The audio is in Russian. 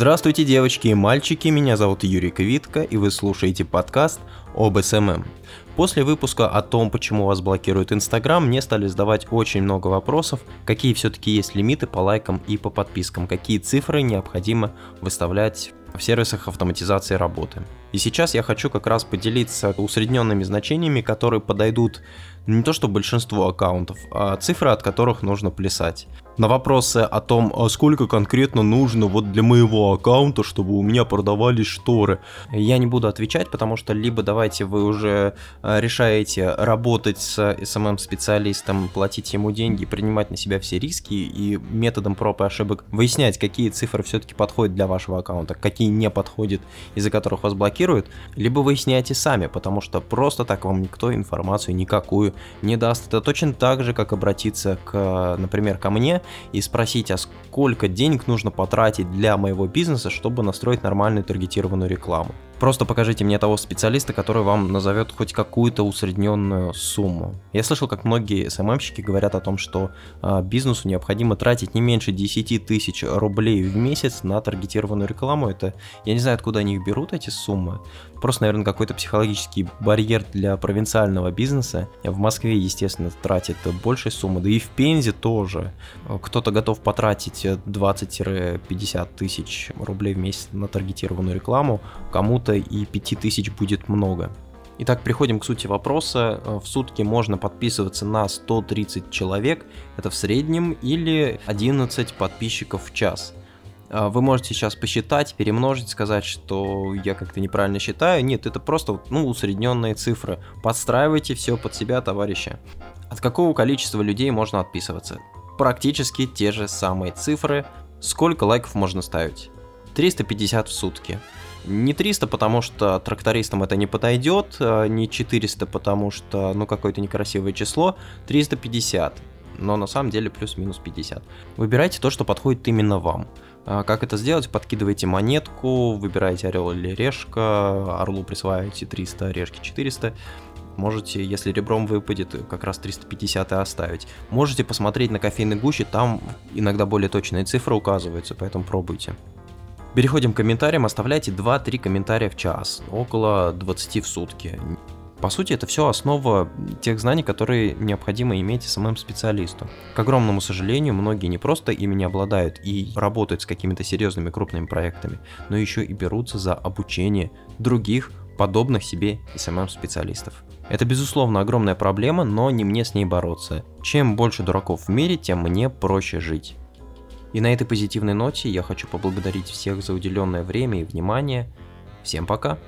Здравствуйте, девочки и мальчики, меня зовут Юрий Квитко, и вы слушаете подкаст об SMM. После выпуска о том, почему вас блокирует Инстаграм, мне стали задавать очень много вопросов, какие все-таки есть лимиты по лайкам и по подпискам, какие цифры необходимо выставлять в сервисах автоматизации работы. И сейчас я хочу как раз поделиться усредненными значениями, которые подойдут не то что большинству аккаунтов, а цифры, от которых нужно плясать. На вопросы о том, а сколько конкретно нужно вот для моего аккаунта, чтобы у меня продавались шторы, я не буду отвечать, потому что либо давайте вы уже э, решаете работать с SMM-специалистом, платить ему деньги, принимать на себя все риски и методом проб и ошибок выяснять, какие цифры все-таки подходят для вашего аккаунта, какие не подходят, из-за которых вас блокируют, либо выясняйте сами, потому что просто так вам никто информацию никакую не даст. Это точно так же, как обратиться к, например, ко мне и спросить, а сколько денег нужно потратить для моего бизнеса, чтобы настроить нормальную таргетированную рекламу. Просто покажите мне того специалиста, который вам назовет хоть какую-то усредненную сумму. Я слышал, как многие СММщики говорят о том, что э, бизнесу необходимо тратить не меньше 10 тысяч рублей в месяц на таргетированную рекламу. Это я не знаю, откуда они их берут, эти суммы. Просто, наверное, какой-то психологический барьер для провинциального бизнеса. В Москве, естественно, тратит больше суммы, да и в Пензе тоже. Кто-то готов потратить 20-50 тысяч рублей в месяц на таргетированную рекламу, кому-то кому и 5000 будет много. Итак, приходим к сути вопроса. В сутки можно подписываться на 130 человек, это в среднем, или 11 подписчиков в час. А, вы можете сейчас посчитать, перемножить, сказать, что я как-то неправильно считаю. Нет, это просто ну, усредненные цифры. Подстраивайте все под себя, товарищи. От какого количества людей можно отписываться? Практически те же самые цифры. Сколько лайков можно ставить? 350 в сутки. Не 300, потому что трактористам это не подойдет, а не 400, потому что, ну, какое-то некрасивое число, 350, но на самом деле плюс-минус 50. Выбирайте то, что подходит именно вам. А как это сделать? Подкидываете монетку, выбираете орел или решка, орлу присваиваете 300, решки 400. Можете, если ребром выпадет, как раз 350 и оставить. Можете посмотреть на кофейной гуще, там иногда более точные цифры указываются, поэтому пробуйте. Переходим к комментариям, оставляйте 2-3 комментария в час, около 20 в сутки. По сути, это все основа тех знаний, которые необходимо иметь самым специалисту. К огромному сожалению, многие не просто ими не обладают и работают с какими-то серьезными крупными проектами, но еще и берутся за обучение других подобных себе SMM специалистов. Это безусловно огромная проблема, но не мне с ней бороться. Чем больше дураков в мире, тем мне проще жить. И на этой позитивной ноте я хочу поблагодарить всех за уделенное время и внимание. Всем пока!